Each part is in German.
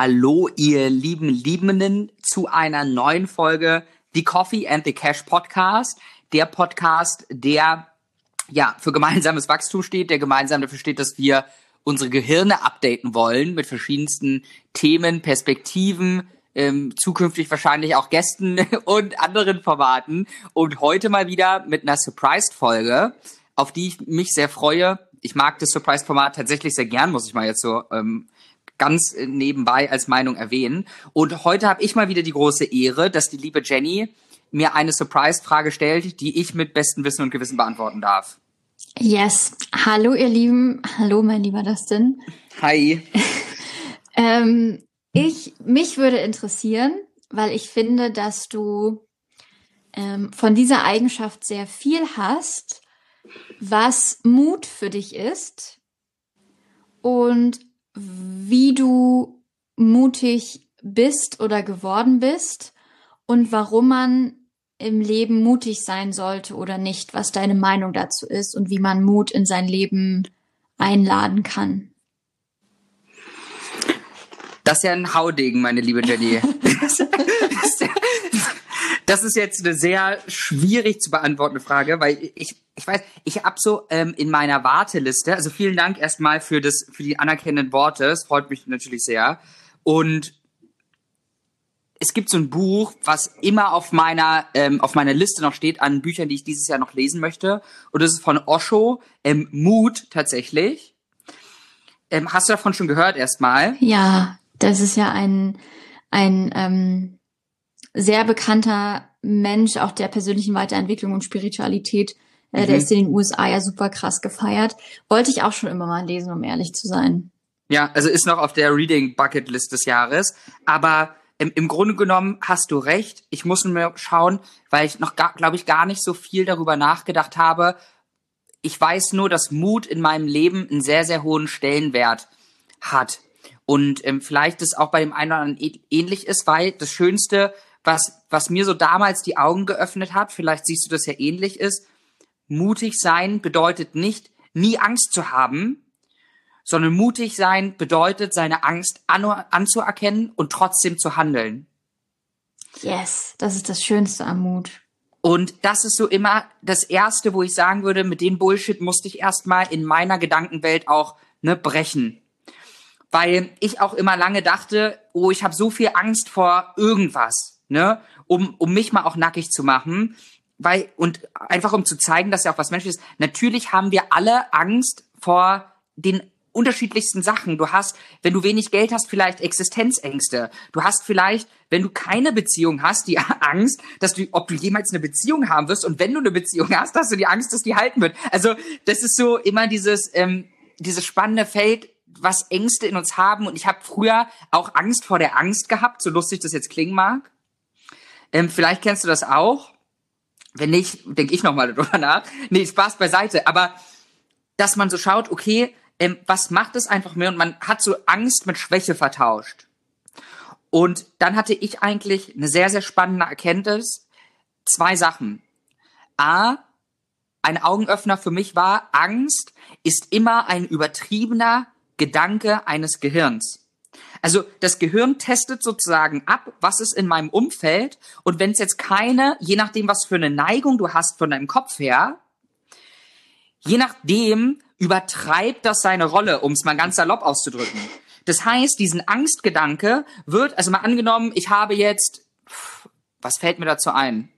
Hallo, ihr lieben Liebenden, zu einer neuen Folge The Coffee and the Cash Podcast. Der Podcast, der ja für gemeinsames Wachstum steht, der gemeinsam dafür steht, dass wir unsere Gehirne updaten wollen mit verschiedensten Themen, Perspektiven, ähm, zukünftig wahrscheinlich auch Gästen und anderen Formaten. Und heute mal wieder mit einer Surprised-Folge, auf die ich mich sehr freue. Ich mag das Surprise-Format tatsächlich sehr gern, muss ich mal jetzt so ähm, ganz nebenbei als Meinung erwähnen. Und heute habe ich mal wieder die große Ehre, dass die liebe Jenny mir eine Surprise-Frage stellt, die ich mit bestem Wissen und Gewissen beantworten darf. Yes. Hallo, ihr Lieben. Hallo, mein lieber Dustin. Hi. ähm, ich, mich würde interessieren, weil ich finde, dass du ähm, von dieser Eigenschaft sehr viel hast, was Mut für dich ist und wie du mutig bist oder geworden bist und warum man im Leben mutig sein sollte oder nicht, was deine Meinung dazu ist und wie man Mut in sein Leben einladen kann. Das ist ja ein Haudegen, meine liebe Jenny. das ist jetzt eine sehr schwierig zu beantwortende Frage, weil ich, ich weiß, ich habe so ähm, in meiner Warteliste, also vielen Dank erstmal für das, für die anerkennenden Worte, es freut mich natürlich sehr. Und es gibt so ein Buch, was immer auf meiner ähm, auf meiner Liste noch steht an Büchern, die ich dieses Jahr noch lesen möchte. Und das ist von Osho, ähm, Mut tatsächlich. Ähm, hast du davon schon gehört erstmal? Ja, das ist ja ein ein ähm, sehr bekannter Mensch auch der persönlichen Weiterentwicklung und Spiritualität. Äh, mhm. Der ist in den USA ja super krass gefeiert. Wollte ich auch schon immer mal lesen, um ehrlich zu sein. Ja, also ist noch auf der Reading Bucket List des Jahres. Aber im, im Grunde genommen hast du recht. Ich muss mir schauen, weil ich noch, glaube ich, gar nicht so viel darüber nachgedacht habe. Ich weiß nur, dass Mut in meinem Leben einen sehr, sehr hohen Stellenwert hat. Und ähm, vielleicht das auch bei dem einen oder anderen ähnlich ist, weil das Schönste, was, was mir so damals die Augen geöffnet hat, vielleicht siehst du das ja ähnlich ist, mutig sein bedeutet nicht, nie Angst zu haben, sondern mutig sein bedeutet, seine Angst an anzuerkennen und trotzdem zu handeln. Yes, das ist das Schönste am Mut. Und das ist so immer das Erste, wo ich sagen würde, mit dem Bullshit musste ich erstmal in meiner Gedankenwelt auch ne, brechen. Weil ich auch immer lange dachte, oh, ich habe so viel Angst vor irgendwas, ne, um, um mich mal auch nackig zu machen. Weil, und einfach um zu zeigen, dass ja auch was Menschliches ist. Natürlich haben wir alle Angst vor den unterschiedlichsten Sachen. Du hast, wenn du wenig Geld hast, vielleicht Existenzängste. Du hast vielleicht, wenn du keine Beziehung hast, die Angst, dass du, ob du jemals eine Beziehung haben wirst. Und wenn du eine Beziehung hast, hast du die Angst, dass die halten wird. Also das ist so immer dieses, ähm, dieses spannende Feld, was Ängste in uns haben. Und ich habe früher auch Angst vor der Angst gehabt, so lustig das jetzt klingen mag. Ähm, vielleicht kennst du das auch. Wenn nicht, denke ich nochmal darüber nach. Nee, Spaß beiseite. Aber dass man so schaut, okay, ähm, was macht es einfach mehr? Und man hat so Angst mit Schwäche vertauscht. Und dann hatte ich eigentlich eine sehr, sehr spannende Erkenntnis. Zwei Sachen. A, ein Augenöffner für mich war, Angst ist immer ein übertriebener Gedanke eines Gehirns. Also das Gehirn testet sozusagen ab, was ist in meinem Umfeld und wenn es jetzt keine, je nachdem, was für eine Neigung du hast von deinem Kopf her, je nachdem übertreibt das seine Rolle, um es mal ganz salopp auszudrücken. Das heißt, diesen Angstgedanke wird, also mal angenommen, ich habe jetzt, was fällt mir dazu ein?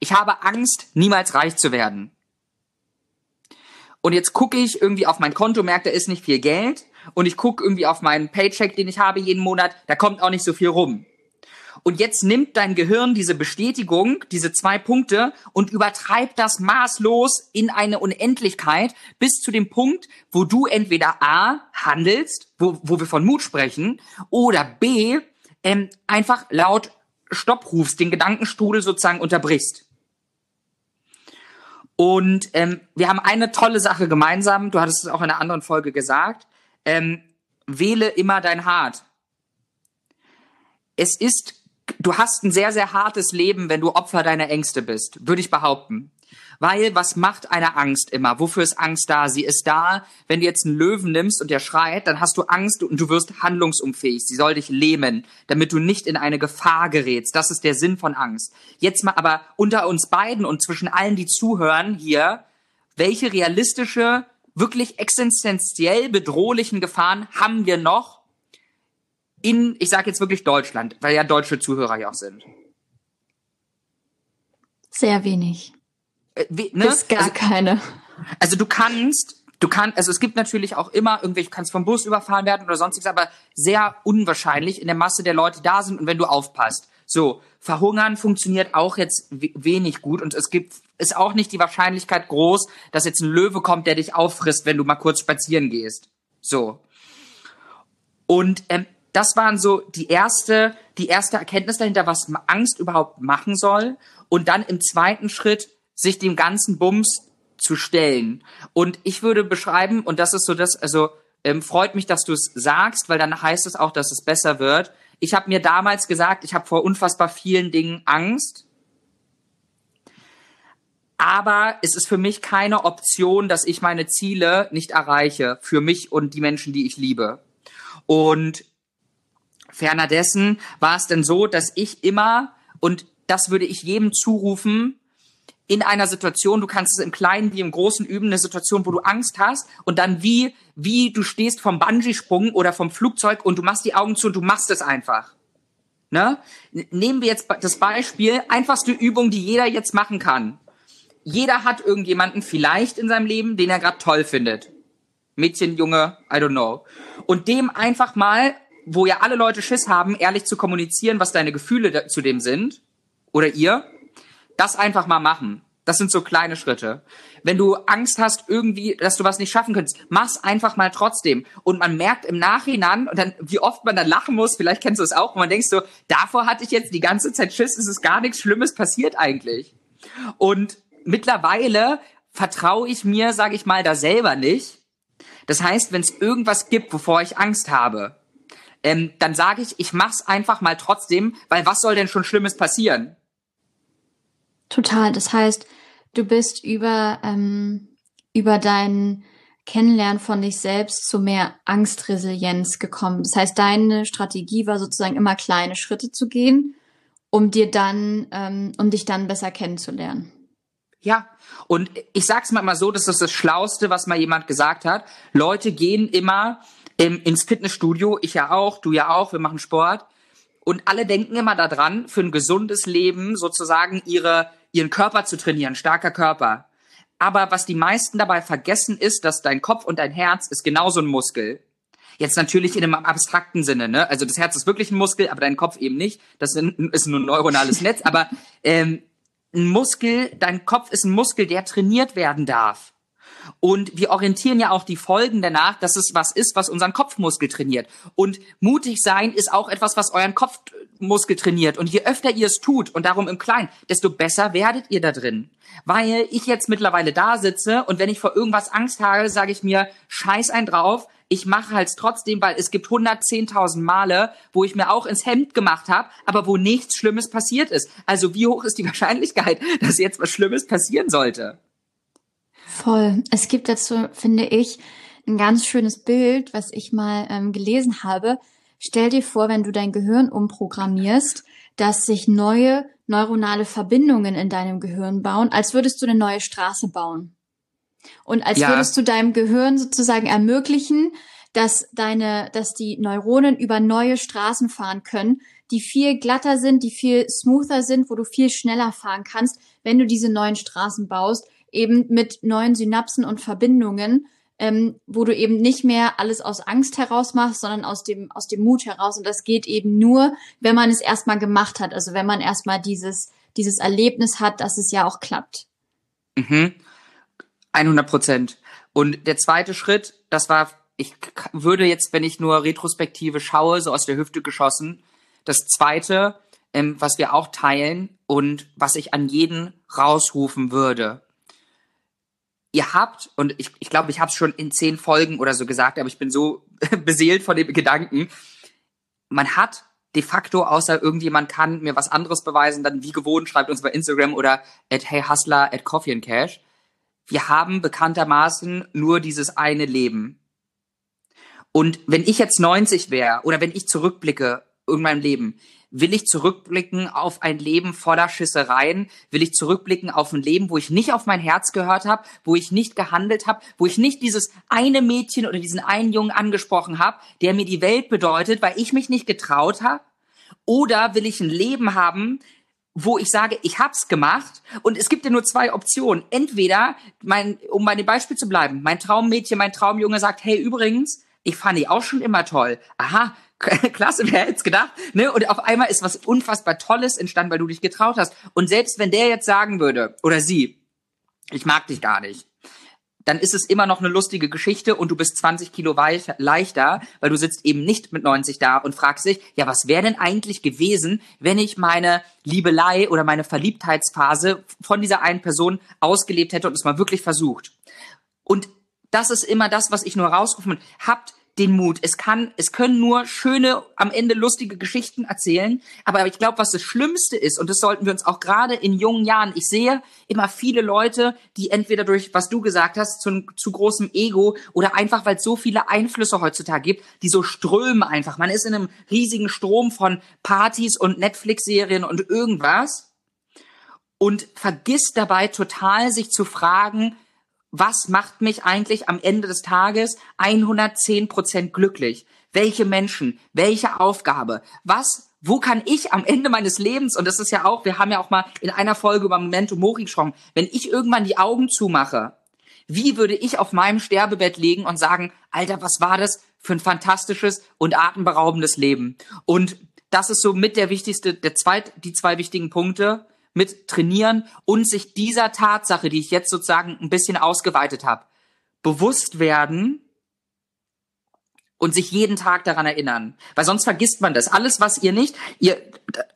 Ich habe Angst, niemals reich zu werden. Und jetzt gucke ich irgendwie auf mein Konto, merke, da ist nicht viel Geld. Und ich gucke irgendwie auf meinen Paycheck, den ich habe jeden Monat, da kommt auch nicht so viel rum. Und jetzt nimmt dein Gehirn diese Bestätigung, diese zwei Punkte und übertreibt das maßlos in eine Unendlichkeit bis zu dem Punkt, wo du entweder A handelst, wo, wo wir von Mut sprechen, oder B ähm, einfach laut Stopp rufst, den Gedankenstrudel sozusagen unterbrichst. Und ähm, wir haben eine tolle Sache gemeinsam, du hattest es auch in einer anderen Folge gesagt, ähm, wähle immer dein Hart. Es ist du hast ein sehr, sehr hartes Leben, wenn du Opfer deiner Ängste bist, würde ich behaupten. Weil was macht eine Angst immer? Wofür ist Angst da? Sie ist da, wenn du jetzt einen Löwen nimmst und der schreit, dann hast du Angst und du wirst handlungsunfähig. Sie soll dich lähmen, damit du nicht in eine Gefahr gerätst. Das ist der Sinn von Angst. Jetzt mal aber unter uns beiden und zwischen allen, die zuhören hier, welche realistische, wirklich existenziell bedrohlichen Gefahren haben wir noch in, ich sage jetzt wirklich Deutschland, weil ja deutsche Zuhörer ja auch sind? Sehr wenig. Äh, we, ne? Bis gar also, keine. Also du kannst, du kannst, also es gibt natürlich auch immer irgendwelche, du kannst vom Bus überfahren werden oder sonstiges, aber sehr unwahrscheinlich in der Masse der Leute da sind und wenn du aufpasst. So, verhungern funktioniert auch jetzt wenig gut und es gibt, ist auch nicht die Wahrscheinlichkeit groß, dass jetzt ein Löwe kommt, der dich auffrisst, wenn du mal kurz spazieren gehst. So. Und ähm, das waren so die erste, die erste Erkenntnis dahinter, was Angst überhaupt machen soll und dann im zweiten Schritt sich dem ganzen Bums zu stellen. Und ich würde beschreiben, und das ist so das, also ähm, freut mich, dass du es sagst, weil dann heißt es auch, dass es besser wird. Ich habe mir damals gesagt, ich habe vor unfassbar vielen Dingen Angst. Aber es ist für mich keine Option, dass ich meine Ziele nicht erreiche, für mich und die Menschen, die ich liebe. Und ferner dessen war es denn so, dass ich immer, und das würde ich jedem zurufen, in einer Situation, du kannst es im Kleinen wie im Großen üben, eine Situation, wo du Angst hast und dann wie, wie du stehst vom Bungee-Sprung oder vom Flugzeug und du machst die Augen zu und du machst es einfach. Ne? Nehmen wir jetzt das Beispiel, einfachste Übung, die jeder jetzt machen kann. Jeder hat irgendjemanden vielleicht in seinem Leben, den er gerade toll findet. Mädchen, Junge, I don't know. Und dem einfach mal, wo ja alle Leute Schiss haben, ehrlich zu kommunizieren, was deine Gefühle zu dem sind oder ihr, das einfach mal machen. Das sind so kleine Schritte. Wenn du Angst hast, irgendwie, dass du was nicht schaffen könntest, mach's einfach mal trotzdem. Und man merkt im Nachhinein, und dann, wie oft man dann lachen muss, vielleicht kennst du es auch, und man denkt so, davor hatte ich jetzt die ganze Zeit Schiss, es ist gar nichts Schlimmes passiert eigentlich. Und mittlerweile vertraue ich mir, sage ich mal, da selber nicht. Das heißt, wenn es irgendwas gibt, wovor ich Angst habe, ähm, dann sage ich, ich mach's einfach mal trotzdem, weil was soll denn schon Schlimmes passieren? Total. Das heißt, du bist über, ähm, über dein Kennenlernen von dich selbst zu mehr Angstresilienz gekommen. Das heißt, deine Strategie war sozusagen immer kleine Schritte zu gehen, um dir dann, ähm, um dich dann besser kennenzulernen. Ja, und ich sag's mal so, das ist das Schlauste, was mal jemand gesagt hat. Leute gehen immer ähm, ins Fitnessstudio, ich ja auch, du ja auch, wir machen Sport. Und alle denken immer daran, für ein gesundes Leben sozusagen ihre ihren Körper zu trainieren, starker Körper. Aber was die meisten dabei vergessen ist, dass dein Kopf und dein Herz ist genauso ein Muskel. Jetzt natürlich in einem abstrakten Sinne, ne? Also das Herz ist wirklich ein Muskel, aber dein Kopf eben nicht. Das ist nur ein neuronales Netz. Aber ähm, ein Muskel, dein Kopf ist ein Muskel, der trainiert werden darf. Und wir orientieren ja auch die Folgen danach, dass es was ist, was unseren Kopfmuskel trainiert. Und mutig sein ist auch etwas, was euren Kopfmuskel trainiert. Und je öfter ihr es tut und darum im Kleinen, desto besser werdet ihr da drin. Weil ich jetzt mittlerweile da sitze und wenn ich vor irgendwas Angst habe, sage ich mir, scheiß ein drauf, ich mache halt trotzdem, weil es gibt 110.000 Male, wo ich mir auch ins Hemd gemacht habe, aber wo nichts Schlimmes passiert ist. Also wie hoch ist die Wahrscheinlichkeit, dass jetzt was Schlimmes passieren sollte? Voll. Es gibt dazu, finde ich, ein ganz schönes Bild, was ich mal ähm, gelesen habe. Stell dir vor, wenn du dein Gehirn umprogrammierst, dass sich neue neuronale Verbindungen in deinem Gehirn bauen, als würdest du eine neue Straße bauen. Und als ja. würdest du deinem Gehirn sozusagen ermöglichen, dass deine, dass die Neuronen über neue Straßen fahren können, die viel glatter sind, die viel smoother sind, wo du viel schneller fahren kannst, wenn du diese neuen Straßen baust, eben mit neuen Synapsen und Verbindungen, ähm, wo du eben nicht mehr alles aus Angst heraus machst, sondern aus dem, aus dem Mut heraus. Und das geht eben nur, wenn man es erstmal gemacht hat. Also wenn man erstmal dieses, dieses Erlebnis hat, dass es ja auch klappt. Mhm. 100 Prozent. Und der zweite Schritt, das war, ich würde jetzt, wenn ich nur Retrospektive schaue, so aus der Hüfte geschossen, das zweite, ähm, was wir auch teilen und was ich an jeden rausrufen würde, ihr habt, und ich glaube, ich, glaub, ich habe es schon in zehn Folgen oder so gesagt, aber ich bin so beseelt von dem Gedanken, man hat de facto, außer irgendjemand kann mir was anderes beweisen, dann wie gewohnt, schreibt uns bei Instagram oder at heyhustler at coffee and cash. Wir haben bekanntermaßen nur dieses eine Leben. Und wenn ich jetzt 90 wäre oder wenn ich zurückblicke in meinem Leben, will ich zurückblicken auf ein Leben voller Schissereien? Will ich zurückblicken auf ein Leben, wo ich nicht auf mein Herz gehört habe, wo ich nicht gehandelt habe, wo ich nicht dieses eine Mädchen oder diesen einen Jungen angesprochen habe, der mir die Welt bedeutet, weil ich mich nicht getraut habe? Oder will ich ein Leben haben, wo ich sage, ich hab's gemacht und es gibt ja nur zwei Optionen. Entweder, mein, um bei dem Beispiel zu bleiben, mein Traummädchen, mein Traumjunge sagt, hey, übrigens, ich fand die auch schon immer toll. Aha, klasse, wer hätte gedacht, ne? Und auf einmal ist was unfassbar Tolles entstanden, weil du dich getraut hast. Und selbst wenn der jetzt sagen würde, oder sie, ich mag dich gar nicht, dann ist es immer noch eine lustige Geschichte und du bist 20 Kilo leichter, weil du sitzt eben nicht mit 90 da und fragst dich, ja, was wäre denn eigentlich gewesen, wenn ich meine Liebelei oder meine Verliebtheitsphase von dieser einen Person ausgelebt hätte und es mal wirklich versucht. Und das ist immer das, was ich nur rausrufen. Habt den Mut. Es kann, es können nur schöne, am Ende lustige Geschichten erzählen. Aber ich glaube, was das Schlimmste ist, und das sollten wir uns auch gerade in jungen Jahren, ich sehe immer viele Leute, die entweder durch, was du gesagt hast, zu, zu großem Ego oder einfach, weil es so viele Einflüsse heutzutage gibt, die so strömen einfach. Man ist in einem riesigen Strom von Partys und Netflix-Serien und irgendwas und vergisst dabei total, sich zu fragen, was macht mich eigentlich am Ende des Tages 110 Prozent glücklich? Welche Menschen? Welche Aufgabe? Was? Wo kann ich am Ende meines Lebens, und das ist ja auch, wir haben ja auch mal in einer Folge über Memento Mori gesprochen, wenn ich irgendwann die Augen zumache, wie würde ich auf meinem Sterbebett liegen und sagen, Alter, was war das für ein fantastisches und atemberaubendes Leben? Und das ist so mit der wichtigste, der zweit, die zwei wichtigen Punkte mit trainieren und sich dieser Tatsache, die ich jetzt sozusagen ein bisschen ausgeweitet habe, bewusst werden und sich jeden Tag daran erinnern. Weil sonst vergisst man das. Alles, was ihr nicht, ihr,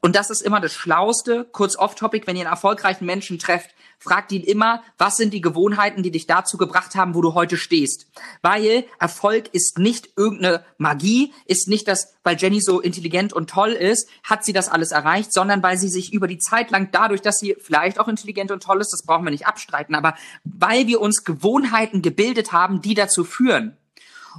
und das ist immer das Schlauste, kurz off-topic, wenn ihr einen erfolgreichen Menschen trefft, fragt ihn immer, was sind die Gewohnheiten, die dich dazu gebracht haben, wo du heute stehst. Weil Erfolg ist nicht irgendeine Magie, ist nicht das, weil Jenny so intelligent und toll ist, hat sie das alles erreicht, sondern weil sie sich über die Zeit lang dadurch, dass sie vielleicht auch intelligent und toll ist, das brauchen wir nicht abstreiten, aber weil wir uns Gewohnheiten gebildet haben, die dazu führen.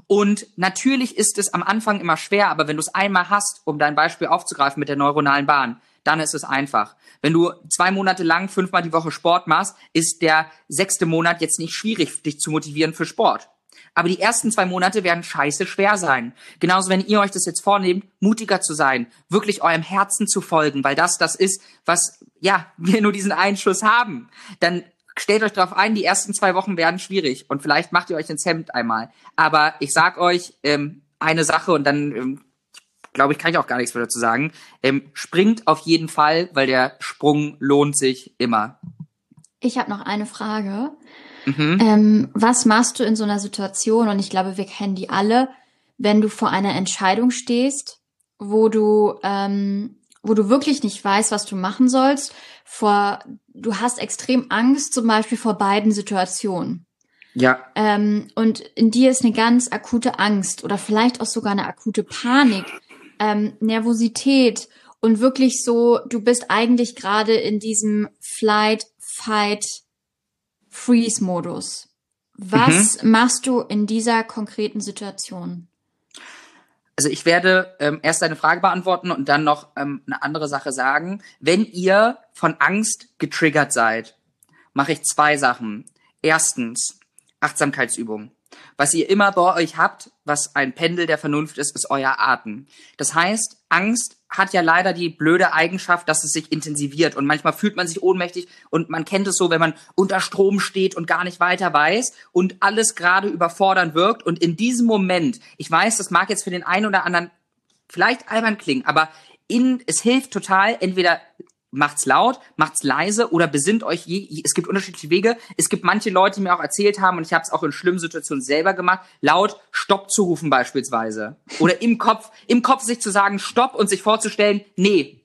Und natürlich ist es am Anfang immer schwer, aber wenn du es einmal hast, um dein Beispiel aufzugreifen mit der neuronalen Bahn, dann ist es einfach. Wenn du zwei Monate lang fünfmal die Woche Sport machst, ist der sechste Monat jetzt nicht schwierig, dich zu motivieren für Sport. Aber die ersten zwei Monate werden scheiße schwer sein. Genauso, wenn ihr euch das jetzt vornehmt, mutiger zu sein, wirklich eurem Herzen zu folgen, weil das das ist, was, ja, wir nur diesen Einschuss haben. Dann stellt euch darauf ein, die ersten zwei Wochen werden schwierig und vielleicht macht ihr euch ins Hemd einmal. Aber ich sag euch ähm, eine Sache und dann ähm, glaube ich, kann ich auch gar nichts mehr dazu sagen. Ähm, springt auf jeden Fall, weil der Sprung lohnt sich immer. Ich habe noch eine Frage. Mhm. Ähm, was machst du in so einer Situation? Und ich glaube, wir kennen die alle, wenn du vor einer Entscheidung stehst, wo du ähm, wo du wirklich nicht weißt, was du machen sollst. Vor, du hast extrem Angst, zum Beispiel vor beiden Situationen. Ja. Ähm, und in dir ist eine ganz akute Angst oder vielleicht auch sogar eine akute Panik, ähm, Nervosität und wirklich so, du bist eigentlich gerade in diesem Flight, Fight, Freeze-Modus. Was mhm. machst du in dieser konkreten Situation? Also ich werde ähm, erst eine Frage beantworten und dann noch ähm, eine andere Sache sagen. Wenn ihr von Angst getriggert seid, mache ich zwei Sachen. Erstens Achtsamkeitsübung. Was ihr immer bei euch habt, was ein Pendel der Vernunft ist, ist euer Atem. Das heißt, Angst hat ja leider die blöde Eigenschaft, dass es sich intensiviert. Und manchmal fühlt man sich ohnmächtig und man kennt es so, wenn man unter Strom steht und gar nicht weiter weiß und alles gerade überfordern wirkt. Und in diesem Moment, ich weiß, das mag jetzt für den einen oder anderen vielleicht albern klingen, aber in, es hilft total, entweder macht's laut, macht's leise oder besinnt euch je, es gibt unterschiedliche Wege. Es gibt manche Leute, die mir auch erzählt haben und ich habe es auch in schlimmen Situationen selber gemacht, laut Stopp zu rufen beispielsweise oder im Kopf im Kopf sich zu sagen Stopp und sich vorzustellen, nee.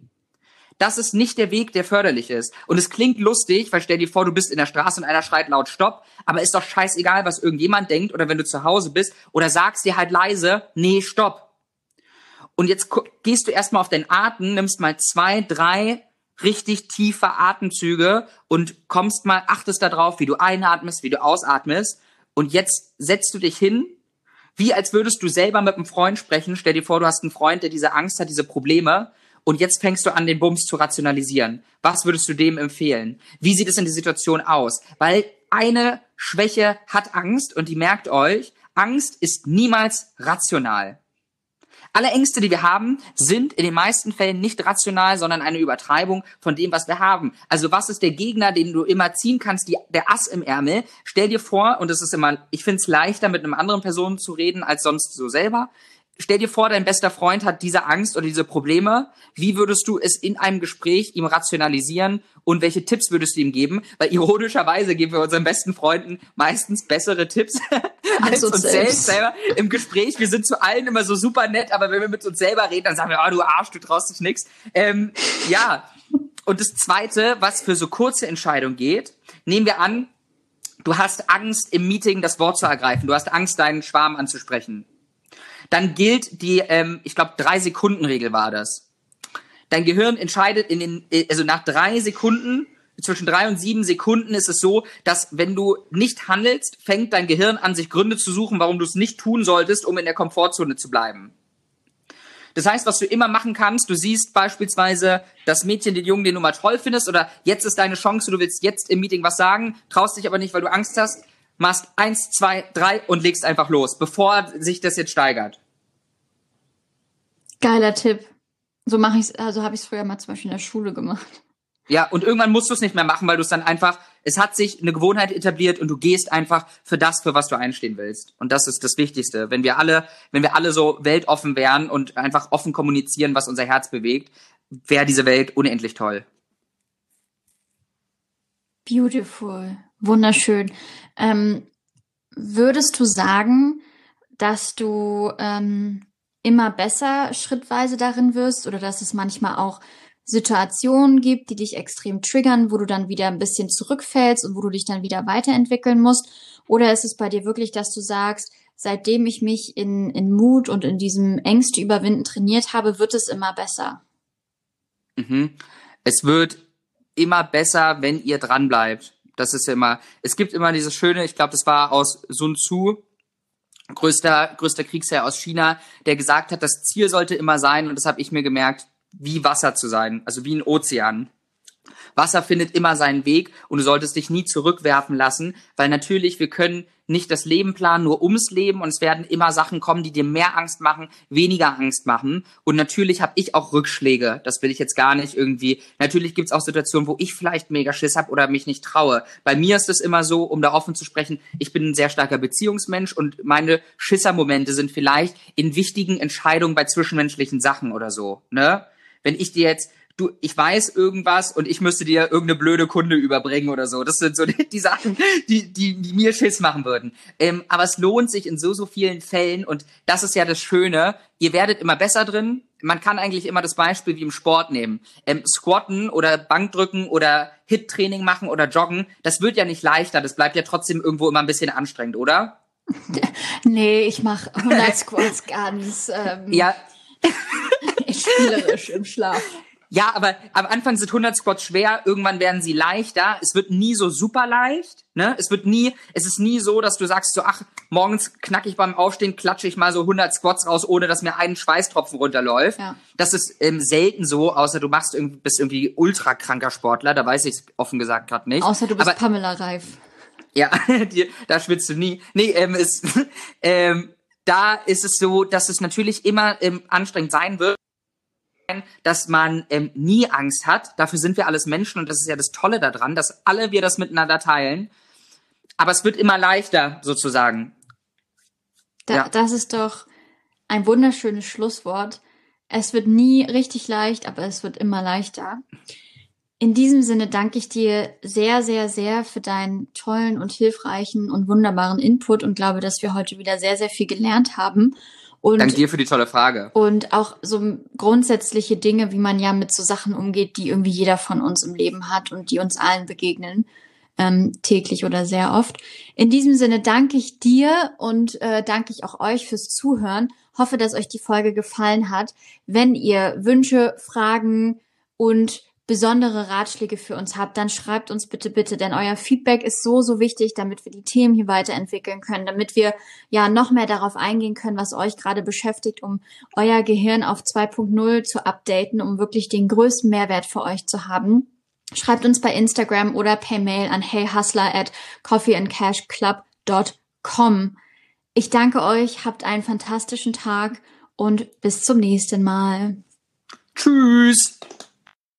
Das ist nicht der Weg, der förderlich ist. Und es klingt lustig, weil stell dir vor, du bist in der Straße und einer schreit laut Stopp, aber ist doch scheißegal, was irgendjemand denkt oder wenn du zu Hause bist oder sagst dir halt leise, nee, Stopp Und jetzt gehst du erstmal auf deinen Atem, nimmst mal zwei, drei richtig tiefe Atemzüge und kommst mal, achtest darauf, wie du einatmest, wie du ausatmest. Und jetzt setzt du dich hin, wie als würdest du selber mit einem Freund sprechen. Stell dir vor, du hast einen Freund, der diese Angst hat, diese Probleme. Und jetzt fängst du an, den Bums zu rationalisieren. Was würdest du dem empfehlen? Wie sieht es in der Situation aus? Weil eine Schwäche hat Angst und die merkt euch, Angst ist niemals rational. Alle Ängste, die wir haben, sind in den meisten Fällen nicht rational, sondern eine Übertreibung von dem, was wir haben. Also was ist der Gegner, den du immer ziehen kannst, die, der Ass im Ärmel? Stell dir vor, und es ist immer, ich finde es leichter, mit einem anderen Person zu reden, als sonst so selber stell dir vor, dein bester Freund hat diese Angst oder diese Probleme. Wie würdest du es in einem Gespräch ihm rationalisieren und welche Tipps würdest du ihm geben? Weil ironischerweise geben wir unseren besten Freunden meistens bessere Tipps als uns selbst. selber im Gespräch. Wir sind zu allen immer so super nett, aber wenn wir mit uns selber reden, dann sagen wir, oh du Arsch, du traust dich nix. Ähm, ja. Und das Zweite, was für so kurze Entscheidungen geht, nehmen wir an, du hast Angst im Meeting das Wort zu ergreifen. Du hast Angst, deinen Schwarm anzusprechen dann gilt die, ähm, ich glaube, drei Sekunden Regel war das. Dein Gehirn entscheidet in den, äh, also nach drei Sekunden, zwischen drei und sieben Sekunden ist es so, dass wenn du nicht handelst, fängt dein Gehirn an, sich Gründe zu suchen, warum du es nicht tun solltest, um in der Komfortzone zu bleiben. Das heißt, was du immer machen kannst, du siehst beispielsweise das Mädchen, den Jungen, den du mal toll findest, oder jetzt ist deine Chance, du willst jetzt im Meeting was sagen, traust dich aber nicht, weil du Angst hast, machst eins, zwei, drei und legst einfach los, bevor sich das jetzt steigert. Geiler Tipp. So mache ich also habe ich es früher mal zum Beispiel in der Schule gemacht. Ja, und irgendwann musst du es nicht mehr machen, weil du es dann einfach, es hat sich eine Gewohnheit etabliert und du gehst einfach für das, für was du einstehen willst. Und das ist das Wichtigste. Wenn wir alle, wenn wir alle so weltoffen wären und einfach offen kommunizieren, was unser Herz bewegt, wäre diese Welt unendlich toll. Beautiful. Wunderschön. Ähm, würdest du sagen, dass du ähm, immer besser schrittweise darin wirst oder dass es manchmal auch Situationen gibt, die dich extrem triggern, wo du dann wieder ein bisschen zurückfällst und wo du dich dann wieder weiterentwickeln musst? Oder ist es bei dir wirklich, dass du sagst, seitdem ich mich in, in Mut und in diesem Ängste überwinden trainiert habe, wird es immer besser? Mhm. Es wird immer besser, wenn ihr dran bleibt. Das ist ja immer, es gibt immer dieses schöne, ich glaube, das war aus Sun Tzu, größter, größter Kriegsherr aus China, der gesagt hat, das Ziel sollte immer sein, und das habe ich mir gemerkt, wie Wasser zu sein, also wie ein Ozean. Wasser findet immer seinen Weg und du solltest dich nie zurückwerfen lassen, weil natürlich, wir können nicht das Leben planen, nur ums Leben und es werden immer Sachen kommen, die dir mehr Angst machen, weniger Angst machen. Und natürlich habe ich auch Rückschläge, das will ich jetzt gar nicht irgendwie. Natürlich gibt's auch Situationen, wo ich vielleicht mega Schiss habe oder mich nicht traue. Bei mir ist es immer so, um da offen zu sprechen, ich bin ein sehr starker Beziehungsmensch und meine Schissermomente sind vielleicht in wichtigen Entscheidungen bei zwischenmenschlichen Sachen oder so. Ne? Wenn ich dir jetzt du, ich weiß irgendwas und ich müsste dir irgendeine blöde Kunde überbringen oder so. Das sind so die, die Sachen, die, die, die mir Schiss machen würden. Ähm, aber es lohnt sich in so, so vielen Fällen und das ist ja das Schöne. Ihr werdet immer besser drin. Man kann eigentlich immer das Beispiel wie im Sport nehmen. Ähm, Squatten oder Bankdrücken oder Hit-Training machen oder Joggen, das wird ja nicht leichter. Das bleibt ja trotzdem irgendwo immer ein bisschen anstrengend, oder? Nee, ich mache 100 Squats ganz ähm, ja. spielerisch im Schlaf. Ja, aber am Anfang sind 100 Squats schwer, irgendwann werden sie leichter. Es wird nie so super leicht, ne? Es wird nie, es ist nie so, dass du sagst so, ach, morgens knack ich beim Aufstehen, klatsche ich mal so 100 Squats raus, ohne dass mir ein Schweißtropfen runterläuft. Ja. Das ist ähm, selten so, außer du machst irgendwie, bist irgendwie ultra kranker Sportler, da weiß ich es offen gesagt gerade nicht. Außer du bist aber, Pamela Reif. Ja, die, da schwitzt du nie. Nee, ähm, ist, ähm, da ist es so, dass es natürlich immer ähm, anstrengend sein wird dass man ähm, nie Angst hat. Dafür sind wir alles Menschen und das ist ja das Tolle daran, dass alle wir das miteinander teilen. Aber es wird immer leichter, sozusagen. Da, ja. Das ist doch ein wunderschönes Schlusswort. Es wird nie richtig leicht, aber es wird immer leichter. In diesem Sinne danke ich dir sehr, sehr, sehr für deinen tollen und hilfreichen und wunderbaren Input und glaube, dass wir heute wieder sehr, sehr viel gelernt haben und, Dank dir für die tolle Frage. Und auch so grundsätzliche Dinge, wie man ja mit so Sachen umgeht, die irgendwie jeder von uns im Leben hat und die uns allen begegnen. ähm, täglich oder sehr oft. In diesem Sinne danke ich dir und äh, danke ich auch euch fürs Zuhören. Hoffe, dass euch die Folge gefallen hat. Wenn ihr Wünsche, Fragen und besondere Ratschläge für uns habt, dann schreibt uns bitte, bitte, denn euer Feedback ist so, so wichtig, damit wir die Themen hier weiterentwickeln können, damit wir ja noch mehr darauf eingehen können, was euch gerade beschäftigt, um euer Gehirn auf 2.0 zu updaten, um wirklich den größten Mehrwert für euch zu haben. Schreibt uns bei Instagram oder per Mail an heyhustler at coffeeandcashclub.com. Ich danke euch, habt einen fantastischen Tag und bis zum nächsten Mal. Tschüss.